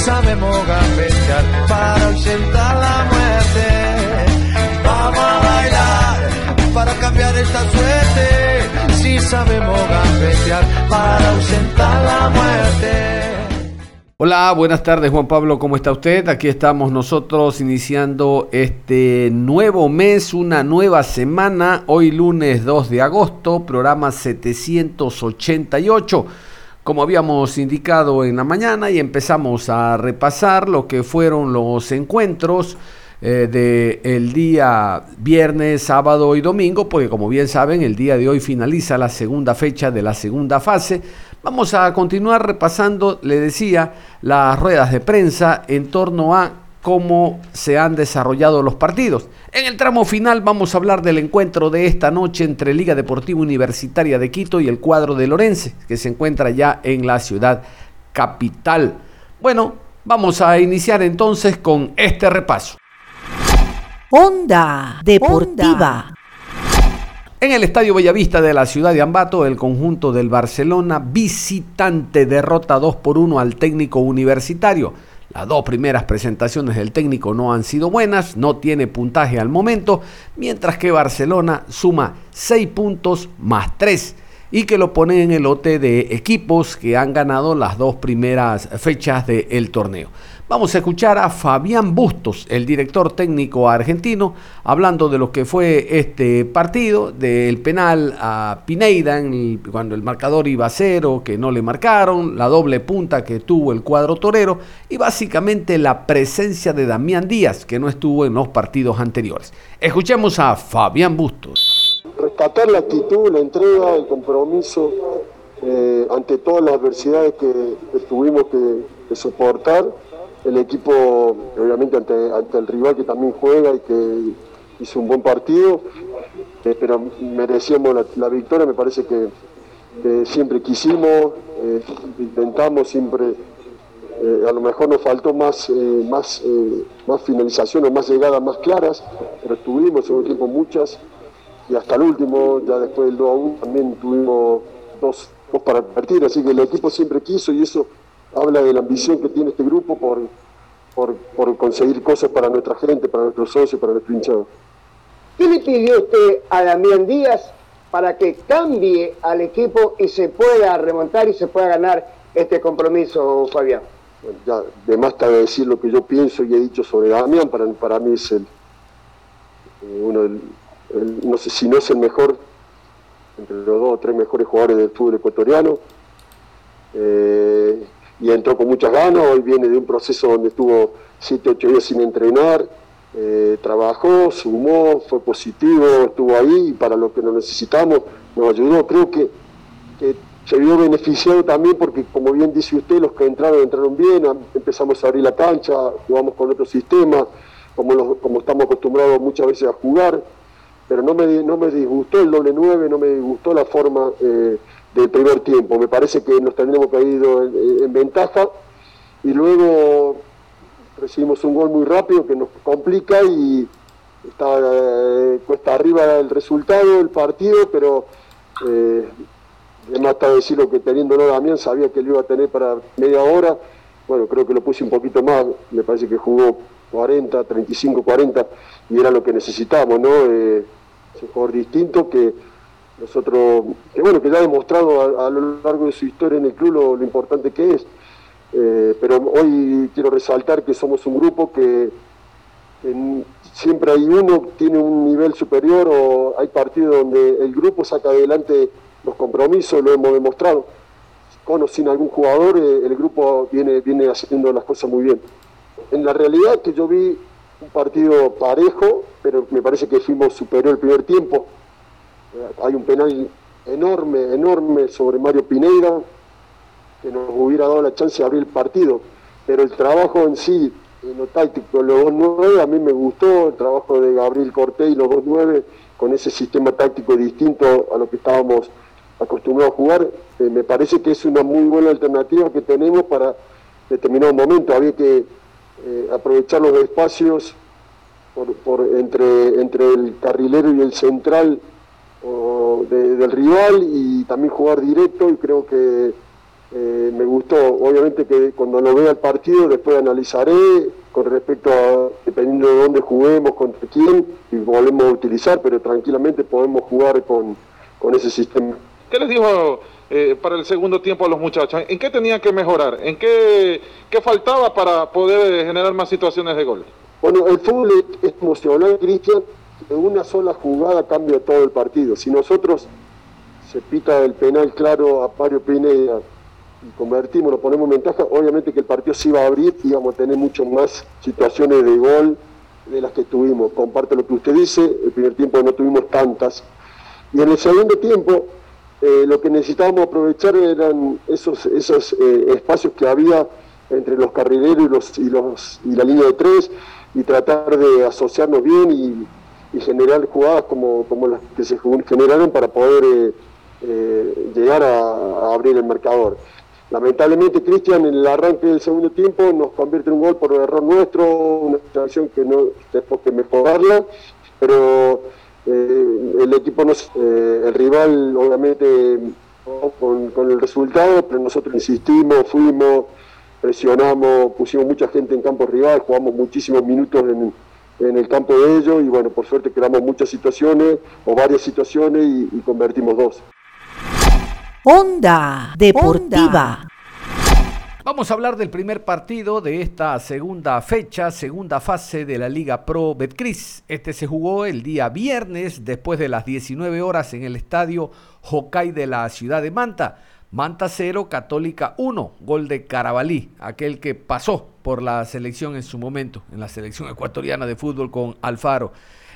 Sabemos gambetear para ausentar la muerte. Vamos a bailar para cambiar esta suerte. Si sabemos gambetear para ausentar la muerte. Hola, buenas tardes Juan Pablo, ¿cómo está usted? Aquí estamos nosotros iniciando este nuevo mes, una nueva semana, hoy lunes 2 de agosto, programa 788 como habíamos indicado en la mañana y empezamos a repasar lo que fueron los encuentros eh, del día viernes, sábado y domingo, porque como bien saben, el día de hoy finaliza la segunda fecha de la segunda fase. Vamos a continuar repasando, le decía, las ruedas de prensa en torno a cómo se han desarrollado los partidos. En el tramo final vamos a hablar del encuentro de esta noche entre Liga Deportiva Universitaria de Quito y el cuadro de Lorense, que se encuentra ya en la ciudad capital. Bueno, vamos a iniciar entonces con este repaso. Onda Deportiva. En el Estadio Bellavista de la ciudad de Ambato, el conjunto del Barcelona visitante derrota 2 por 1 al técnico universitario. Las dos primeras presentaciones del técnico no han sido buenas, no tiene puntaje al momento, mientras que Barcelona suma 6 puntos más 3 y que lo pone en el lote de equipos que han ganado las dos primeras fechas del torneo. Vamos a escuchar a Fabián Bustos, el director técnico argentino, hablando de lo que fue este partido, del penal a Pineida cuando el marcador iba a cero, que no le marcaron, la doble punta que tuvo el cuadro torero y básicamente la presencia de Damián Díaz, que no estuvo en los partidos anteriores. Escuchemos a Fabián Bustos. Rescatar la actitud, la entrega, el compromiso eh, ante todas las adversidades que, tuvimos que soportar. El equipo, obviamente ante, el rival que también juega y que hizo un buen partido, eh, pero merecíamos la, victoria, me parece que, siempre quisimos, eh, intentamos siempre, eh, a lo mejor nos faltó más, más, más finalizaciones, más llegadas más claras, pero tuvimos en un tiempo muchas y hasta el último, ya después del 2 a 1, también tuvimos dos, dos para partir, así que el equipo siempre quiso y eso habla de la ambición que tiene este grupo por, por, conseguir cosas para nuestra gente, para nuestros socios, para nuestro hinchado. ¿Qué le pidió usted a Damián Díaz para que cambie al equipo y se pueda remontar y se pueda ganar este compromiso, Fabián? Bueno, ya de más está decir lo que yo pienso y he dicho sobre Damián, para, para mí es el, eh, uno del, no sé si no es el mejor, entre los dos o tres mejores jugadores del fútbol ecuatoriano. Eh, y entró con muchas ganas, hoy viene de un proceso donde estuvo 7, 8 días sin entrenar, eh, trabajó, sumó, fue positivo, estuvo ahí y para lo que nos necesitamos nos ayudó. Creo que, se vio beneficiado también porque, como bien dice usted, los que entraron entraron bien, empezamos a abrir la cancha, jugamos con otro sistema, como, como estamos acostumbrados muchas veces a jugar, pero no me, no me disgustó el doble 9, no me disgustó la forma... Eh, del primer tiempo. Me parece que nos tendremos caído en, en, ventaja y luego recibimos un gol muy rápido que nos complica y está eh, cuesta arriba el resultado el partido, pero eh, además está decir lo que teniéndolo Damián sabía que lo iba a tener para media hora. Bueno, creo que lo puse un poquito más, me parece que jugó 40, 35, 40 y era lo que necesitamos, ¿no? Eh, un jugador distinto que nosotros, que bueno, que ya ha demostrado a, lo largo de su historia en el club lo, importante que es. Eh, pero hoy quiero resaltar que somos un grupo que siempre hay uno que tiene un nivel superior o hay partidos donde el grupo saca adelante los compromisos, lo hemos demostrado. Con o sin algún jugador, eh, el grupo viene, viene haciendo las cosas muy bien. En la realidad que yo vi un partido parejo, pero me parece que fuimos superior el primer tiempo. Hay un penal enorme, enorme sobre Mario Pineira, que nos hubiera dado la chance de abrir el partido. Pero el trabajo en sí, en lo táctico, los 2-9, a mí me gustó, el trabajo de Gabriel Cortés y los 2-9, con ese sistema táctico distinto a lo que estábamos acostumbrados a jugar, eh, me parece que es una muy buena alternativa que tenemos para determinado momento. Había que eh, aprovechar los espacios por, entre, entre el carrilero y el central del rival y también jugar directo y creo que eh, me gustó, obviamente que cuando lo vea el partido después analizaré con respecto a, dependiendo de dónde juguemos, contra quién, y volvemos a utilizar, pero tranquilamente podemos jugar con, ese sistema. ¿Qué les dijo eh, para el segundo tiempo a los muchachos? ¿En qué tenían que mejorar? ¿En qué, faltaba para poder generar más situaciones de gol? Bueno, el fútbol es emocional, Cristian, en una sola jugada cambia todo el partido. Si nosotros se pita el penal claro a Mario Pineda y convertimos, lo ponemos en ventaja, obviamente que el partido se iba a abrir y íbamos a tener mucho más situaciones de gol de las que tuvimos. Comparto lo que usted dice, el primer tiempo no tuvimos tantas. Y en el segundo tiempo, eh, lo que necesitábamos aprovechar eran esos, esos eh, espacios que había entre los carrileros y, los, y, la línea de tres y tratar de asociarnos bien y, generar jugadas como, como las que se generaron para poder eh, llegar a abrir el marcador. Lamentablemente, Cristian, en el arranque del segundo tiempo nos convierte en un gol por error nuestro, una situación que no tenemos que mejorarla, pero eh, el equipo, no, eh, el rival, obviamente, con, con, el resultado, pero nosotros insistimos, fuimos, presionamos, pusimos mucha gente en campo rival, jugamos muchísimos minutos en, en el campo de ellos y bueno, por suerte creamos muchas situaciones o varias situaciones y, y convertimos dos. Onda Deportiva. Vamos a hablar del primer partido de esta segunda fecha, segunda fase de la Liga Pro Betcris. Este se jugó el día viernes después de las 19 horas en el estadio Hokai de la ciudad de Manta. Manta 0, Católica 1, gol de Carabalí, aquel que pasó por la selección en su momento, en la selección ecuatoriana de fútbol con Alfaro.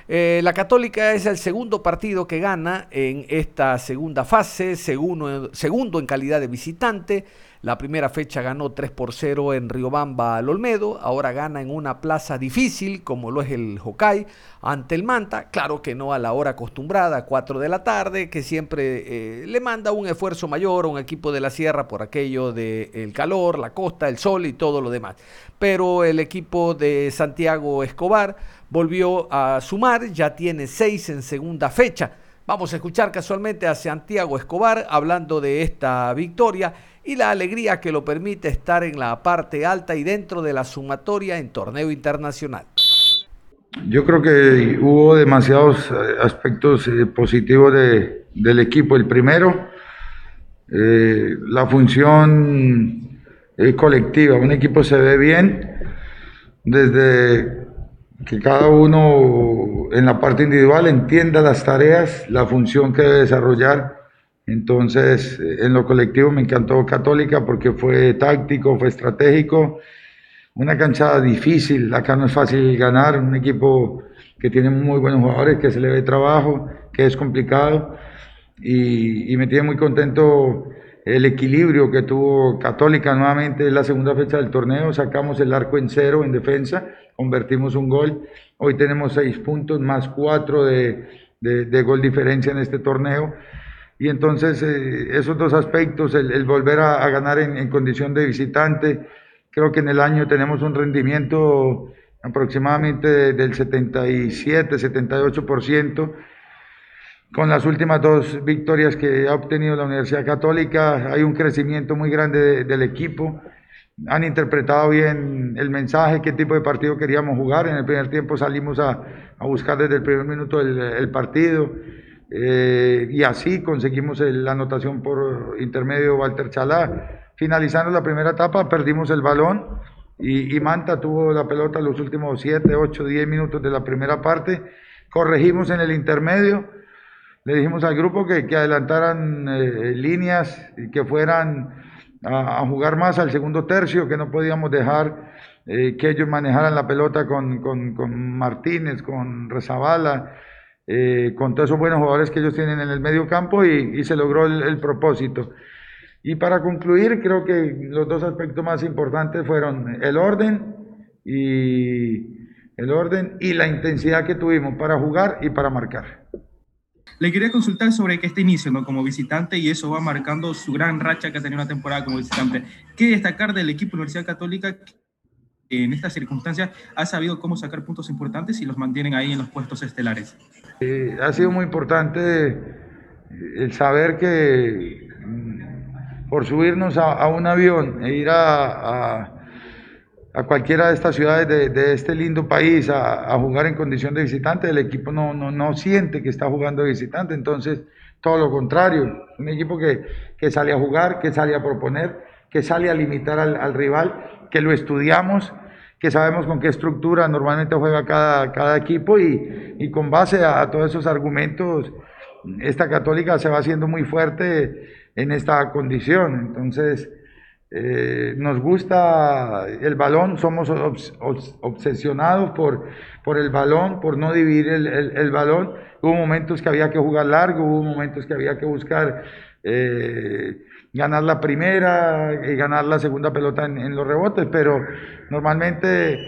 Eh, la Católica es el segundo partido que gana en esta segunda fase, segundo en calidad de visitante. La primera fecha ganó 3 por 0 en Riobamba al Olmedo, ahora gana en una plaza difícil como lo es el Hokai ante el Manta, claro que no a la hora acostumbrada, 4 de la tarde, que siempre eh, le manda un esfuerzo mayor a un equipo de la sierra por aquello del calor, la costa, el sol y todo lo demás. Pero el equipo de Santiago Escobar volvió a sumar, ya tiene 6 en segunda fecha. Vamos a escuchar casualmente a Santiago Escobar hablando de esta victoria y la alegría que lo permite estar en la parte alta y dentro de la sumatoria en torneo internacional. Yo creo que hubo demasiados eh, aspectos eh, positivos de, del equipo. El primero, eh, la función colectiva. Un equipo se ve bien desde que cada uno en la parte individual entienda las tareas, la función que debe desarrollar entonces, en lo colectivo me encantó Católica porque fue táctico, fue estratégico, una cancha difícil, acá no es fácil ganar, un equipo que tiene muy buenos jugadores, que se le ve trabajo, que es complicado. Y, me tiene muy contento el equilibrio que tuvo Católica nuevamente. En la segunda fecha del torneo, sacamos el arco en cero en defensa, convertimos un gol, hoy tenemos seis puntos más cuatro de, de gol diferencia en este torneo y entonces eh, esos dos aspectos, el, volver a, ganar en, condición de visitante, creo que en el año tenemos un rendimiento aproximadamente del 77, 78%. Con las últimas dos victorias que ha obtenido la Universidad Católica, hay un crecimiento muy grande del equipo. Han interpretado bien el mensaje, qué tipo de partido queríamos jugar. En el primer tiempo salimos a, a buscar desde el primer minuto el, el partido eh, y así conseguimos la anotación por intermedio Walter Chalá. Finalizando la primera etapa, perdimos el balón y, Manta tuvo la pelota los últimos 7, 8, 10 minutos de la primera parte. Corregimos en el intermedio, le dijimos al grupo que, que adelantaran eh, líneas y que fueran a, jugar más al segundo tercio, que no podíamos dejar eh, que ellos manejaran la pelota con, con, con Martínez, con Rezabala, eh, con todos esos buenos jugadores que ellos tienen en el medio campo y, y se logró el, el, propósito. Y para concluir, creo que los dos aspectos más importantes fueron el orden y el orden y la intensidad que tuvimos para jugar y para marcar. Le quería consultar sobre que este inicio como visitante y eso va marcando su gran racha que ha tenido una temporada como visitante. ¿Qué destacar del equipo Universidad Católica que en estas circunstancias ha sabido cómo sacar puntos importantes y los mantienen ahí en los puestos estelares? Eh, ha sido muy importante el saber que mm, por subirnos a, un avión e ir a, a cualquiera de estas ciudades de, este lindo país a, jugar en condición de visitante, el equipo no, no, no, siente que está jugando de visitante, entonces todo lo contrario, un equipo que, que sale a jugar, que sale a proponer, que sale a limitar al, rival, que lo estudiamos, que sabemos con qué estructura normalmente juega cada, cada equipo y, y con base a, todos esos argumentos, esta católica se va haciendo muy fuerte en esta condición, entonces... Eh, nos gusta el balón, somos obs obs obsesionados por, por el balón, por no dividir el, el, el, balón. Hubo momentos que había que jugar largo, hubo momentos que había que buscar eh, ganar la primera y ganar la segunda pelota en, en, los rebotes, pero normalmente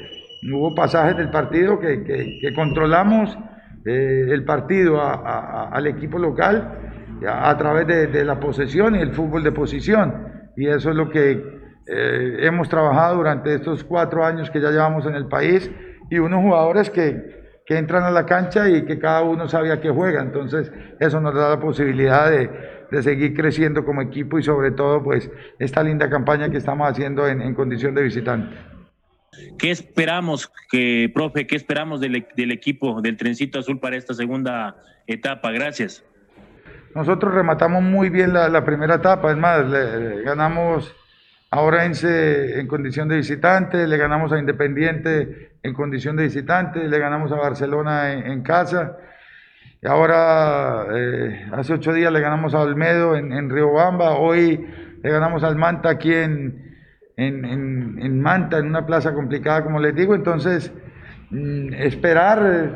hubo pasajes del partido que, que, que controlamos eh, el partido a, a, al equipo local a, a través de, de la posesión y el fútbol de posición. Y eso es lo que eh, hemos trabajado durante estos cuatro años que ya llevamos en el país y unos jugadores que, que entran a la cancha y que cada uno sabe a qué juega, entonces eso nos da la posibilidad de, de seguir creciendo como equipo y sobre todo pues esta linda campaña que estamos haciendo en, en condición de visitante. ¿Qué esperamos, que, profe, qué esperamos del, del equipo del Trencito Azul para esta segunda etapa? Gracias. Nosotros rematamos muy bien la, la primera etapa, es más, le, le ganamos a Orense en condición de visitante, le ganamos a Independiente en condición de visitante, le ganamos a Barcelona en, en casa. Ahora, eh, hace ocho días le ganamos a Olmedo en, en Riobamba, hoy le ganamos al Manta aquí en, en, en, Manta, en una plaza complicada, como les digo. Entonces, mmm, esperar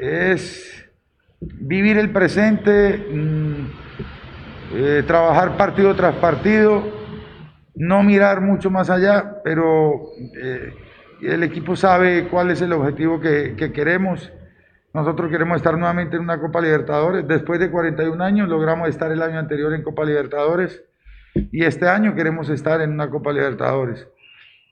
eh, es vivir el presente, mmm, eh, trabajar partido tras partido, no mirar mucho más allá, pero el equipo sabe cuál es el objetivo que, que, queremos. Nosotros queremos estar nuevamente en una Copa Libertadores. Después de 41 años logramos estar el año anterior en Copa Libertadores y este año queremos estar en una Copa Libertadores.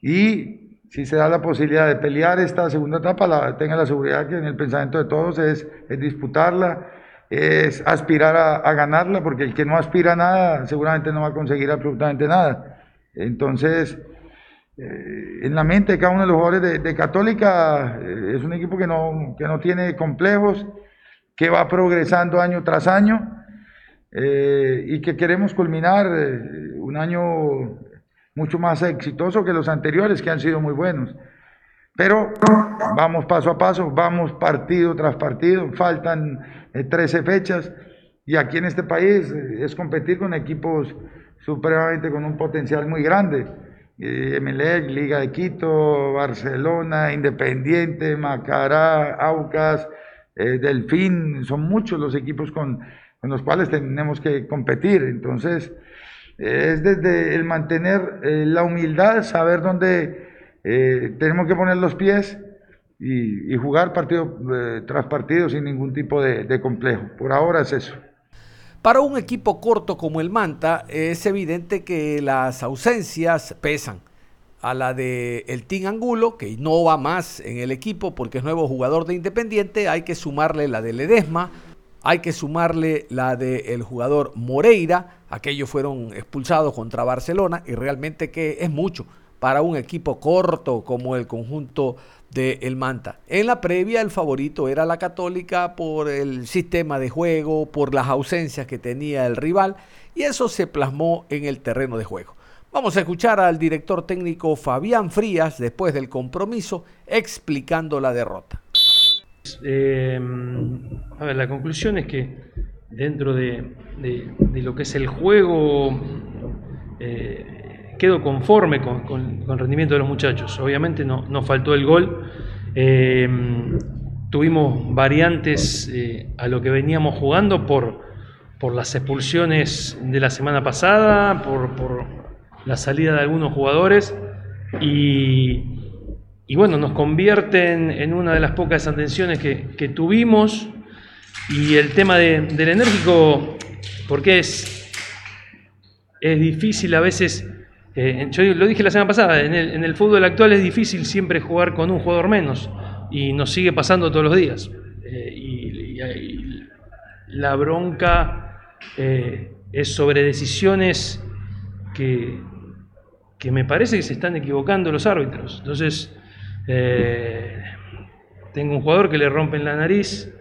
Y si se da la posibilidad de pelear esta segunda etapa, la, tenga la seguridad que en el pensamiento de todos es, disputarla, es aspirar a, a, ganarla, porque el que no aspira a nada seguramente no va a conseguir absolutamente nada. Entonces, en la mente de cada uno de los jugadores de, de Católica eh, es un equipo que no, que no tiene complejos, que va progresando año tras año eh, y que queremos culminar eh, un año mucho más exitoso que los anteriores, que han sido muy buenos. Pero vamos paso a paso, vamos partido tras partido, faltan eh, 13 fechas y aquí en este país eh, es competir con equipos supremamente con un potencial muy grande. Eh, Emelec, Liga de Quito, Barcelona, Independiente, Macará, Aucas, eh, Delfín, son muchos los equipos con, con los cuales tenemos que competir. Entonces, es desde el mantener eh, la humildad, saber dónde eh, tenemos que poner los pies y, jugar partido eh, tras partido sin ningún tipo de, de, complejo. Por ahora es eso. Para un equipo corto como el Manta es evidente que las ausencias pesan. A la de el Team Angulo, que no va más en el equipo porque es nuevo jugador de Independiente, hay que sumarle la de Ledesma, hay que sumarle la del el jugador Moreira, aquellos fueron expulsados contra Barcelona y realmente que es mucho para un equipo corto como el conjunto de el Manta. En la previa el favorito era la Católica por el sistema de juego, por las ausencias que tenía el rival y eso se plasmó en el terreno de juego. Vamos a escuchar al director técnico Fabián Frías después del compromiso explicando la derrota. Eh, a ver, la conclusión es que dentro de, de, de lo que es el juego, eh, quedo conforme con, el rendimiento de los muchachos. Obviamente no, nos faltó el gol. Eh, tuvimos variantes eh, a lo que veníamos jugando por, por las expulsiones de la semana pasada, por, por la salida de algunos jugadores y, y, bueno, nos convierten en una de las pocas atenciones que, que tuvimos y el tema del enérgico, porque es, es difícil a veces, eh, yo lo dije la semana pasada, en el, fútbol actual es difícil siempre jugar con un jugador menos y nos sigue pasando todos los días. Eh, y, la bronca eh, es sobre decisiones que, que, me parece que se están equivocando los árbitros. Entonces, tengo un jugador que le rompen la nariz,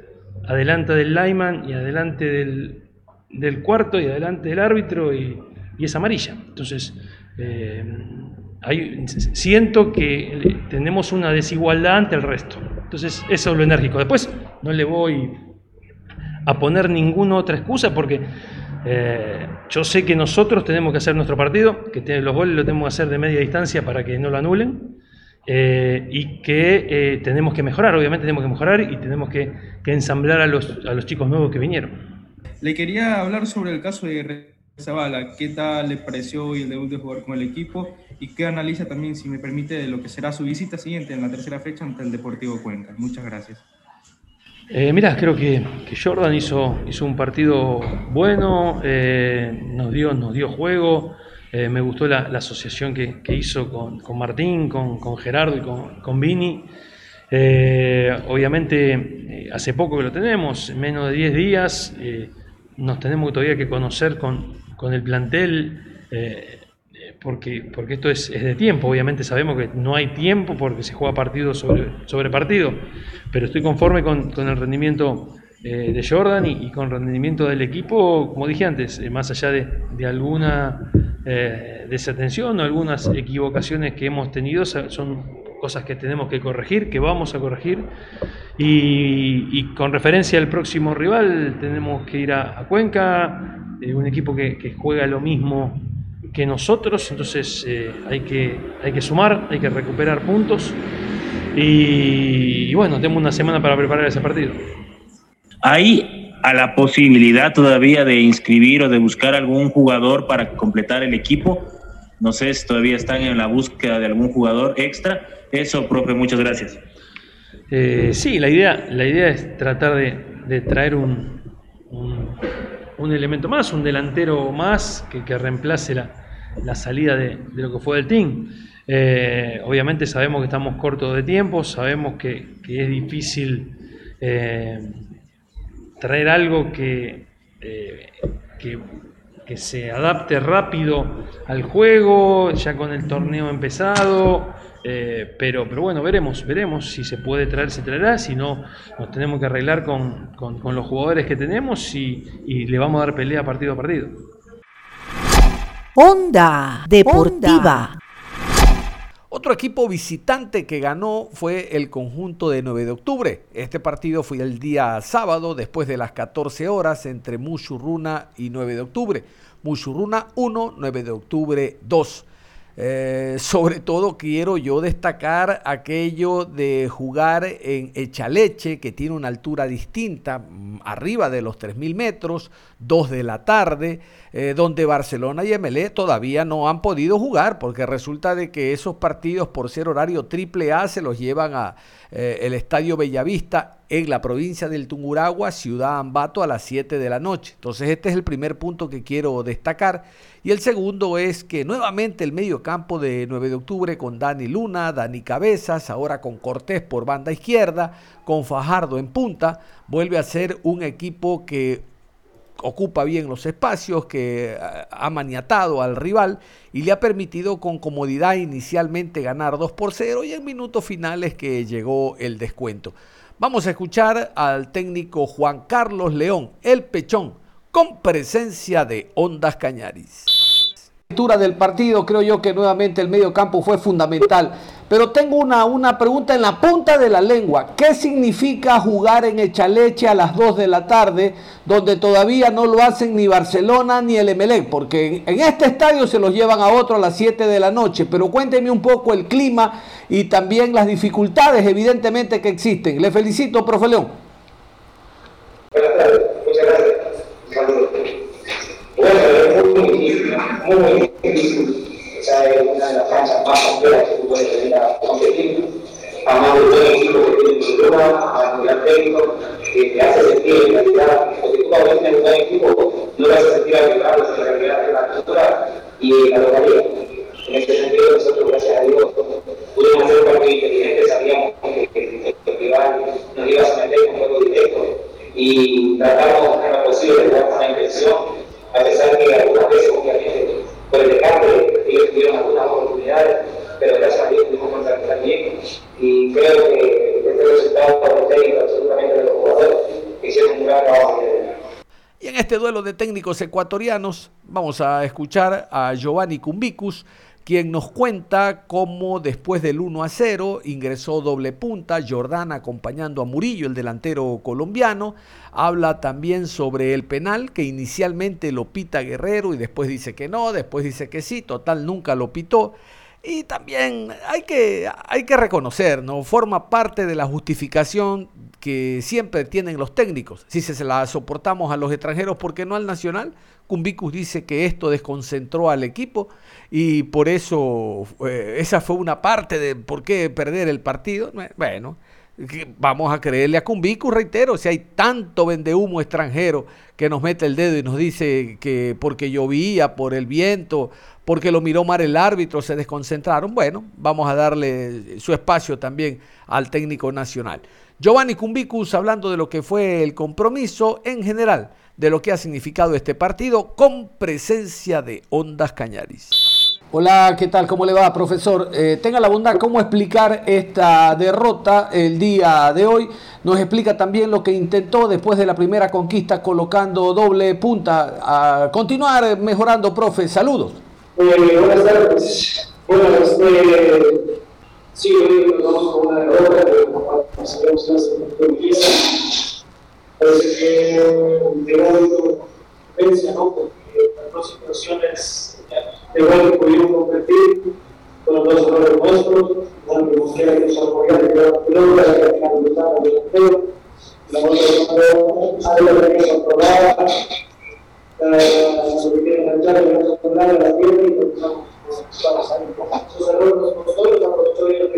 adelante del Lyman y adelante del, del cuarto y adelante del árbitro y, y es amarilla. Entonces, siento que tenemos una desigualdad ante el resto. Entonces, eso es lo enérgico. Después, no le voy a poner ninguna otra excusa porque eh, yo sé que nosotros tenemos que hacer nuestro partido, que los goles lo tenemos que hacer de media distancia para que no lo anulen. Eh, y que eh, tenemos que mejorar, obviamente tenemos que mejorar y tenemos que, que ensamblar a los, a los chicos nuevos que vinieron. Le quería hablar sobre el caso de Zavala, ¿qué tal le pareció hoy el debut de jugar con el equipo? ¿Y qué analiza también, si me permite, de lo que será su visita siguiente en la tercera fecha ante el Deportivo Cuenca? Muchas gracias. Eh, mirá, creo que, Jordan hizo, un partido bueno, eh, nos, dio, nos dio juego, eh, me gustó la, asociación que, hizo con, Martín, con, Gerardo y con, con Vini. obviamente, hace poco que lo tenemos, menos de 10 días, nos tenemos todavía que conocer con, con el plantel, eh, porque, porque esto es, de tiempo, obviamente sabemos que no hay tiempo porque se juega partido sobre, sobre partido, pero estoy conforme con, el rendimiento eh, de Jordan y, con el rendimiento del equipo, como dije antes, eh, más allá de, de alguna desatención o algunas equivocaciones que hemos tenido, son cosas que tenemos que corregir, que vamos a corregir. Y, con referencia al próximo rival, tenemos que ir a, Cuenca, eh, un equipo que, juega lo mismo que nosotros, entonces eh, hay, que, hay que sumar, hay que recuperar puntos. Y, bueno, tenemos una semana para preparar ese partido. ¿Hay a la posibilidad todavía de inscribir o de buscar algún jugador para completar el equipo? No sé si todavía están en la búsqueda de algún jugador extra. Eso, profe, muchas gracias. Eh, sí, la idea, la idea es tratar de, traer un, un, elemento más, un delantero más que, que reemplace la, salida de, lo que fue del team. Eh, obviamente sabemos que estamos cortos de tiempo, sabemos que, es difícil eh, traer algo que, que que se adapte rápido al juego, ya con el torneo empezado. Eh, pero, pero bueno, veremos, veremos si se puede traer, se traerá, si no, nos tenemos que arreglar con, los jugadores que tenemos y, le vamos a dar pelea partido a partido. Onda Deportiva. Otro equipo visitante que ganó fue el conjunto de 9 de octubre. Este partido fue el día sábado, después de las 14 horas, entre Mushuruna y 9 de octubre. Mushuruna 1, 9 de octubre 2. Eh, sobre todo quiero yo destacar aquello de jugar en Echaleche, que tiene una altura distinta, mm, arriba de los 3.000 metros, 2 de la tarde, eh, donde Barcelona y MLE todavía no han podido jugar, porque resulta de que esos partidos, por ser horario triple A, se los llevan a eh, el Estadio Bellavista en la provincia del Tunguragua, Ciudad Ambato, a las 7 de la noche. Entonces este es el primer punto que quiero destacar. Y el segundo es que nuevamente el medio campo de 9 de octubre con Dani Luna, Dani Cabezas, ahora con Cortés por banda izquierda, con Fajardo en punta, vuelve a ser un equipo que ocupa bien los espacios, que eh, ha maniatado al rival y le ha permitido con comodidad inicialmente ganar 2 por 0 y en minutos finales que llegó el descuento. Vamos a escuchar al técnico Juan Carlos León, el pechón, con presencia de Ondas Cañaris. Del partido, creo yo que nuevamente el medio campo fue fundamental. Pero tengo una, una pregunta en la punta de la lengua. ¿Qué significa jugar en Echaleche a las 2 de la tarde, donde todavía no lo hacen ni Barcelona ni el Emelec? Porque en este estadio se los llevan a otro a las 7 de la noche. Pero cuénteme un poco el clima y también las dificultades, evidentemente, que existen. Le felicito, profe León. Buenas tardes, muchas gracias. Saludos. Bueno, muy, difícil. Esa es una de las canchas más complejas que tú puedes venir a competir. A más de buen equipo que tiene estructura, a nivel técnico, que te hace sentir en realidad, porque tú cuando tienes un buen equipo, no te hace sentir a violarlos en la realidad de la cultura y la localidad. En este sentido, nosotros, gracias a Dios, pudimos hacer un partido inteligente, sabíamos que el rival nos iba a someter con juego directo y tratamos en lo posible de dar una intención, a pesar que algunas veces, obviamente, por el descarte, ellos tuvieron algunas oportunidades, pero gracias a Dios pudimos contratar bien y creo que este resultado técnico, absolutamente de los jugadores, hicieron un gran trabajo. Y en este duelo de técnicos ecuatorianos vamos a escuchar a Giovanni Cumbicus, quien nos cuenta cómo después del 1 a 0 ingresó doble punta, Jordán acompañando a Murillo, el delantero colombiano. Habla también sobre el penal que inicialmente lo pita Guerrero y después dice que no, después dice que sí, total nunca lo pitó. Y también hay que, hay que reconocer, ¿no? Forma parte de la justificación que siempre tienen los técnicos. Si se la soportamos a los extranjeros, ¿por qué no al nacional? Cumbicus dice que esto desconcentró al equipo y por eso eh, esa fue una parte de por qué perder el partido. Bueno, vamos a creerle a Cumbicus, reitero, si hay tanto vendehumo extranjero que nos mete el dedo y nos dice que porque llovía, por el viento, porque lo miró mal el árbitro, se desconcentraron. Bueno, vamos a darle su espacio también al técnico nacional. Giovanni Cumbicus hablando de lo que fue el compromiso en general, de lo que ha significado este partido con presencia de Ondas Cañaris. Hola, ¿qué tal? ¿Cómo le va, profesor? Eh, tenga la bondad, ¿cómo explicar esta derrota el día de hoy? Nos explica también lo que intentó después de la primera conquista colocando doble punta. A continuar mejorando, profe. Saludos. Eh, buenas tardes. Bueno, este, sí, hoy nos con una derrota, pero sabemos que la empieza. Parece que llegó competencia, ¿no? Porque las dos situaciones gol que pudimos competir fueron dos errores nuestros, bueno, que mostré que nos apoyaron de la que otra algo que que la pierna y continuamos vamos a ir esos errores nosotros aprovechó bien.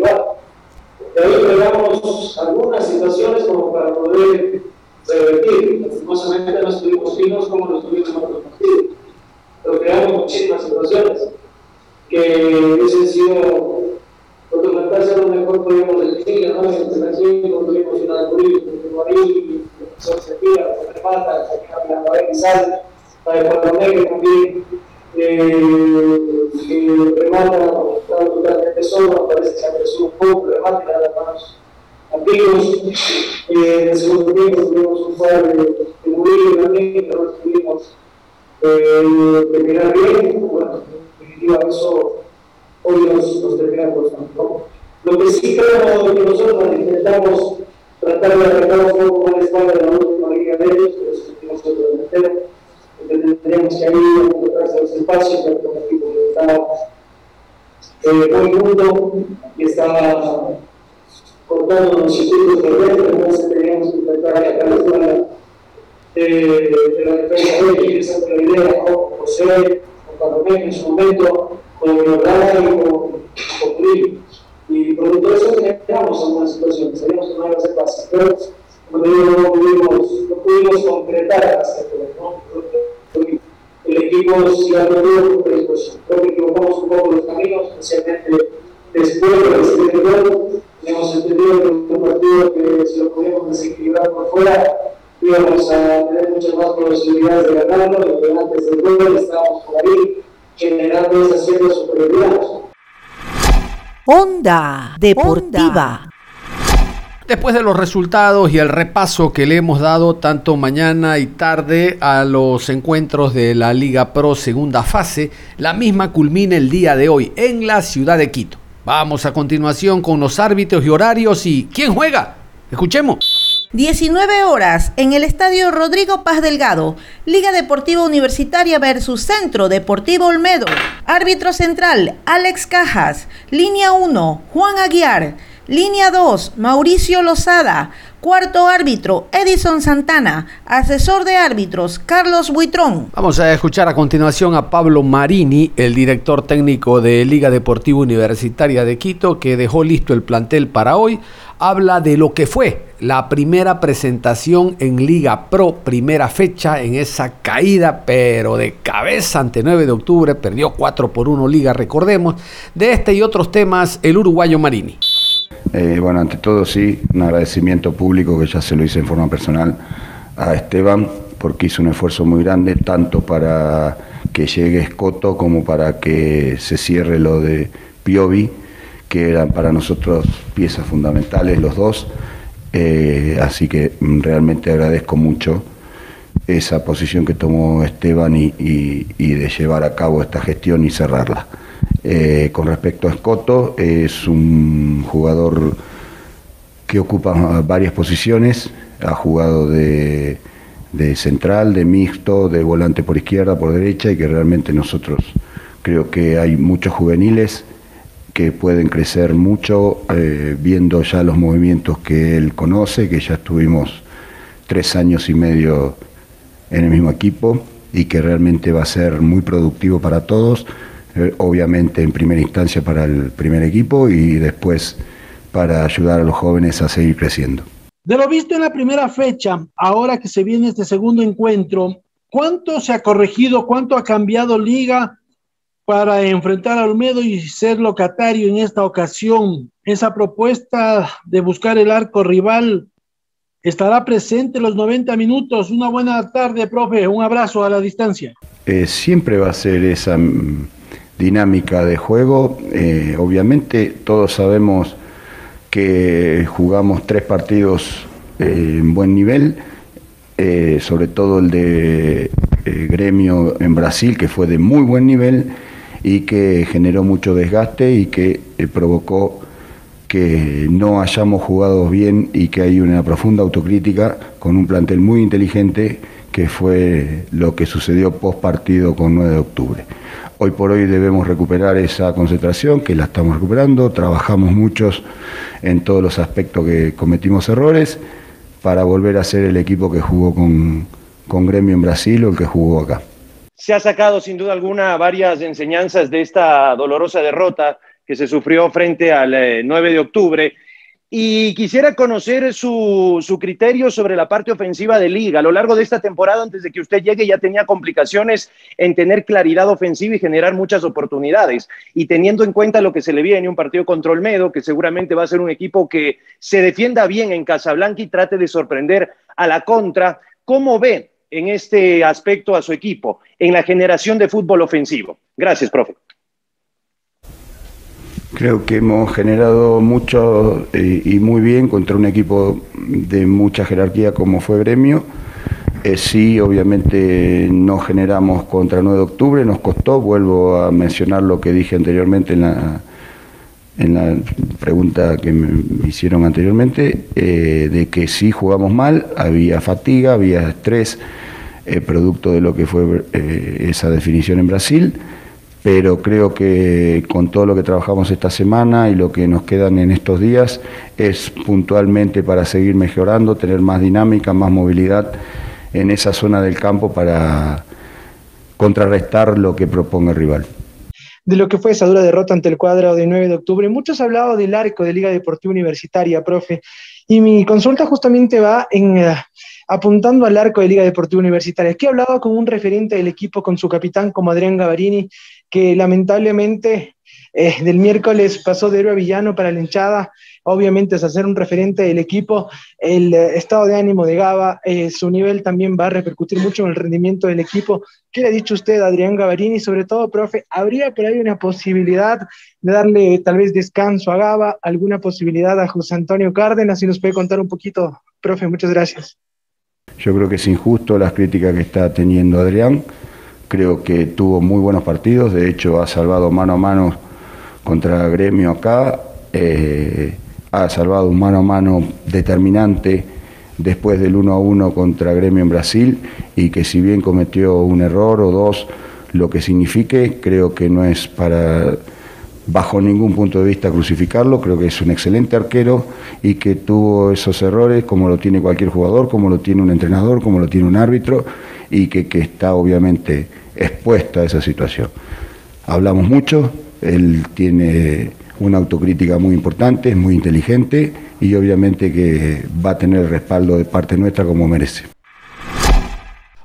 De ahí pegamos algunas situaciones como para poder revertir. No estuvimos finos como lo estuvimos en otros. Pero creamos muchísimas situaciones que hubiesen sido documentarse a lo mejor podríamos decir, ¿no? En tercer tuvimos una de Murillo, tuvimos ahí, se tira, se remata, se cambia la pared y sale, para el que también eh, remata totalmente solo, parece que se apresura un poco, remata las manos. Eh, en el segundo tiempo tuvimos un par de, de Murillo también, que no tuvimos eh, terminar bien. Bueno, en definitiva, eso hoy nos, nos terminamos. ¿no? Lo que sí creo que nosotros intentamos tratar de arreglar un poco más la de la última línea de ellos, pero eso sentimos otro delantero, tendríamos que ahí encontrarse los espacios, pero como equipo que está eh, muy junto y está cortando los circuitos terrestres, entonces teníamos que intentar atacar la espalda de, de la defensa de idea, ¿no? con José, con Palomé en su momento, con Leonardo y con, con Grillo. Y producto de eso generamos algunas situaciones, sabíamos que no iba a ser fácil, pero como digo, no pudimos, no pudimos concretar que ¿no? el equipo sí ha tenido predisposición. Creo que equivocamos un poco los caminos, especialmente después del siguiente gol. Hemos entendido que un partido que si lo podíamos desequilibrar por fuera, íbamos a tener muchas más posibilidades de ganarlo, y antes del gol estábamos por ahí generando esa cierta superioridad. Onda Deportiva. Después de los resultados y el repaso que le hemos dado tanto mañana y tarde a los encuentros de la Liga Pro segunda fase, la misma culmina el día de hoy en la ciudad de Quito. Vamos a continuación con los árbitros y horarios y ¿quién juega? Escuchemos. 19 horas en el Estadio Rodrigo Paz Delgado, Liga Deportiva Universitaria versus Centro Deportivo Olmedo. Árbitro central, Alex Cajas. Línea 1, Juan Aguiar. Línea 2, Mauricio Lozada. Cuarto árbitro, Edison Santana. Asesor de árbitros, Carlos Buitrón. Vamos a escuchar a continuación a Pablo Marini, el director técnico de Liga Deportiva Universitaria de Quito, que dejó listo el plantel para hoy. Habla de lo que fue la primera presentación en Liga Pro, primera fecha en esa caída, pero de cabeza ante 9 de octubre, perdió 4 por 1 Liga, recordemos. De este y otros temas, el uruguayo Marini. Eh, bueno, ante todo sí, un agradecimiento público que ya se lo hice en forma personal a Esteban, porque hizo un esfuerzo muy grande, tanto para que llegue Escoto como para que se cierre lo de Piovi, que eran para nosotros piezas fundamentales los dos. Eh, así que mm, realmente agradezco mucho esa posición que tomó Esteban y de llevar a cabo esta gestión y cerrarla. Eh, con respecto a Escoto, es un jugador que ocupa varias posiciones, ha jugado de, central, de mixto, de volante por izquierda, por derecha y que realmente nosotros creo que hay muchos juveniles que pueden crecer mucho eh, viendo ya los movimientos que él conoce, que ya estuvimos tres años y medio en el mismo equipo y que realmente va a ser muy productivo para todos eh, obviamente en primera instancia para el primer equipo y después para ayudar a los jóvenes a seguir creciendo. De lo visto en la primera fecha, ahora que se viene este segundo encuentro, ¿cuánto se ha corregido, cuánto ha cambiado Liga para enfrentar a Olmedo y ser locatario en esta ocasión? Esa propuesta de buscar el arco rival estará presente los 90 minutos. Una buena tarde, profe. Un abrazo a la distancia. Eh, siempre va a ser esa dinámica de juego. Eh, obviamente todos sabemos que jugamos tres partidos eh, en buen nivel, sobre todo el de gremio en Brasil, que fue de muy buen nivel y que generó mucho desgaste y que provocó que no hayamos jugado bien y que hay una profunda autocrítica con un plantel muy inteligente que fue lo que sucedió post partido con 9 de octubre. Hoy por hoy debemos recuperar esa concentración, que la estamos recuperando, trabajamos muchos en todos los aspectos que cometimos errores para volver a ser el equipo que jugó con, con Gremio en Brasil o el que jugó acá. Se ha sacado sin duda alguna varias enseñanzas de esta dolorosa derrota que se sufrió frente al 9 eh, de octubre y quisiera conocer su, su, criterio sobre la parte ofensiva de liga. A lo largo de esta temporada, antes de que usted llegue, ya tenía complicaciones en tener claridad ofensiva y generar muchas oportunidades. Y teniendo en cuenta lo que se le viene, un partido contra Olmedo, que seguramente va a ser un equipo que se defienda bien en Casablanca y trate de sorprender a la contra, ¿cómo ve en este aspecto a su equipo, en la generación de fútbol ofensivo? Gracias, profe. Creo que hemos generado mucho eh, y muy bien contra un equipo de mucha jerarquía como fue Gremio. Eh, sí, obviamente no generamos contra el 9 de octubre, nos costó, vuelvo a mencionar lo que dije anteriormente en la, en la pregunta que me hicieron anteriormente, eh, de que sí jugamos mal, había fatiga, había estrés, producto de lo que fue esa definición en Brasil pero creo que con todo lo que trabajamos esta semana y lo que nos quedan en estos días es puntualmente para seguir mejorando, tener más dinámica, más movilidad en esa zona del campo para contrarrestar lo que proponga el rival. De lo que fue esa dura derrota ante el cuadro de 9 de octubre, muchos han hablado del arco de Liga Deportiva Universitaria, profe, y mi consulta justamente va en... Eh, apuntando al arco de Liga Deportiva Universitaria. que he hablado con un referente del equipo, con su capitán como Adrián Gavarini, que lamentablemente eh, del miércoles pasó de héroe a villano para la hinchada. Obviamente es hacer un referente del equipo, el eh, estado de ánimo de Gaba, eh, su nivel también va a repercutir mucho en el rendimiento del equipo. ¿Qué le ha dicho usted, Adrián Gavarini? Sobre todo, profe, ¿habría por ahí una posibilidad de darle tal vez descanso a Gaba, alguna posibilidad a José Antonio Cárdenas? Si nos puede contar un poquito, profe, muchas gracias. Yo creo que es injusto las críticas que está teniendo Adrián. Creo que tuvo muy buenos partidos, de hecho ha salvado mano a mano contra Gremio acá, eh, ha salvado un mano a mano determinante después del 1 a 1 contra Gremio en Brasil y que si bien cometió un error o dos, lo que signifique, creo que no es para bajo ningún punto de vista crucificarlo, creo que es un excelente arquero y que tuvo esos errores como lo tiene cualquier jugador, como lo tiene un entrenador, como lo tiene un árbitro y que, que está obviamente expuesto a esa situación. Hablamos mucho, él tiene una autocrítica muy importante, es muy inteligente y obviamente que va a tener el respaldo de parte nuestra como merece.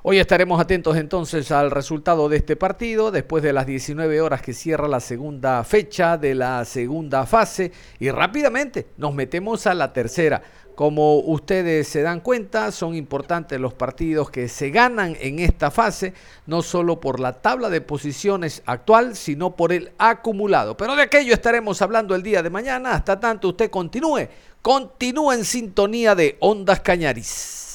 Hoy estaremos atentos entonces al resultado de este partido, después de las 19 horas que cierra la segunda fecha de la segunda fase y rápidamente nos metemos a la tercera. Como ustedes se dan cuenta, son importantes los partidos que se ganan en esta fase, no solo por la tabla de posiciones actual, sino por el acumulado. Pero de aquello estaremos hablando el día de mañana. Hasta tanto usted continúe, continúe en sintonía de Ondas Cañaris.